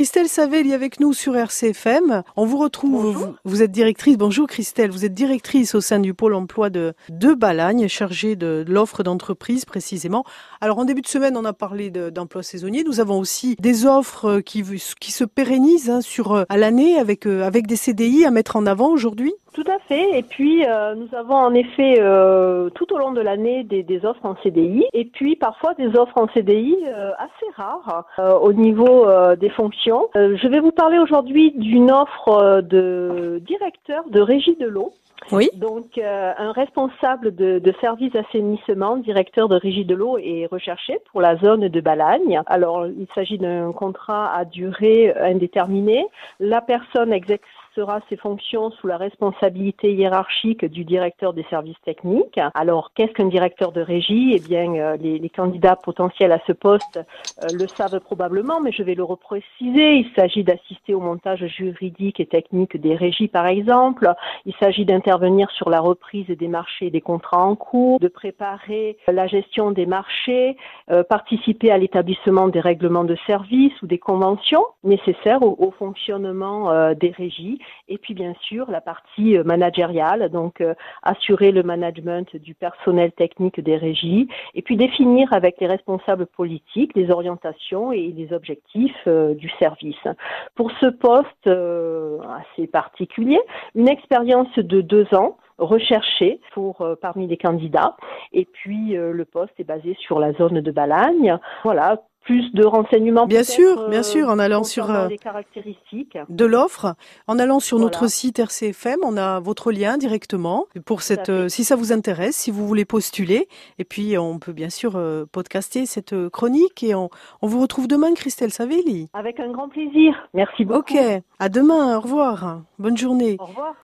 Christelle Savelli avec nous sur RCFM. On vous retrouve, vous, vous, êtes directrice, bonjour Christelle, vous êtes directrice au sein du pôle emploi de, de Balagne, chargée de, l'offre d'entreprise précisément. Alors en début de semaine, on a parlé d'emploi saisonnier. Nous avons aussi des offres qui, qui se pérennisent hein, sur, à l'année avec, avec des CDI à mettre en avant aujourd'hui. Tout à fait. Et puis, euh, nous avons en effet euh, tout au long de l'année des, offres en CDI et puis parfois des offres en CDI euh, assez rares au niveau des fonctions. je vais vous parler aujourd'hui d'une offre de directeur de régie de l'eau. Oui. Donc, un responsable de, de, service assainissement, directeur de régie de l'eau, est recherché pour la zone de Balagne. Alors, il s'agit d'un contrat à durée indéterminée. La personne exerce sera ses fonctions sous la responsabilité hiérarchique du directeur des services techniques. Alors, qu'est-ce qu'un directeur de régie? Eh bien, euh, les, les, candidats potentiels à ce poste euh, le savent probablement, mais je vais le repréciser. Il s'agit d'assister au montage juridique et technique des régies, par exemple. Il s'agit d'intervenir sur la reprise des marchés et des contrats en cours, de préparer la gestion des marchés, euh, participer à l'établissement des règlements de service ou des conventions nécessaires au, fonctionnement euh, des régies et puis bien sûr la partie euh, managériale, donc assurer le management du personnel technique des régies, et puis définir avec les responsables politiques les orientations et les objectifs du service. Pour ce poste assez particulier, une expérience de deux ans recherchée pour parmi les candidats et puis le poste est basé sur la zone de Balagne. Voilà, plus de renseignements. Bien sûr, bien sûr, en allant sur euh, les caractéristiques de l'offre, en allant sur notre site RCFM, on a votre lien directement pour cette. Euh, si ça vous intéresse, si vous voulez postuler, et puis on peut bien sûr euh, podcaster cette chronique et on, on vous retrouve demain, Christelle Savelli. Avec un grand plaisir. Merci beaucoup. Ok, à demain. Au revoir. Bonne journée. Au revoir.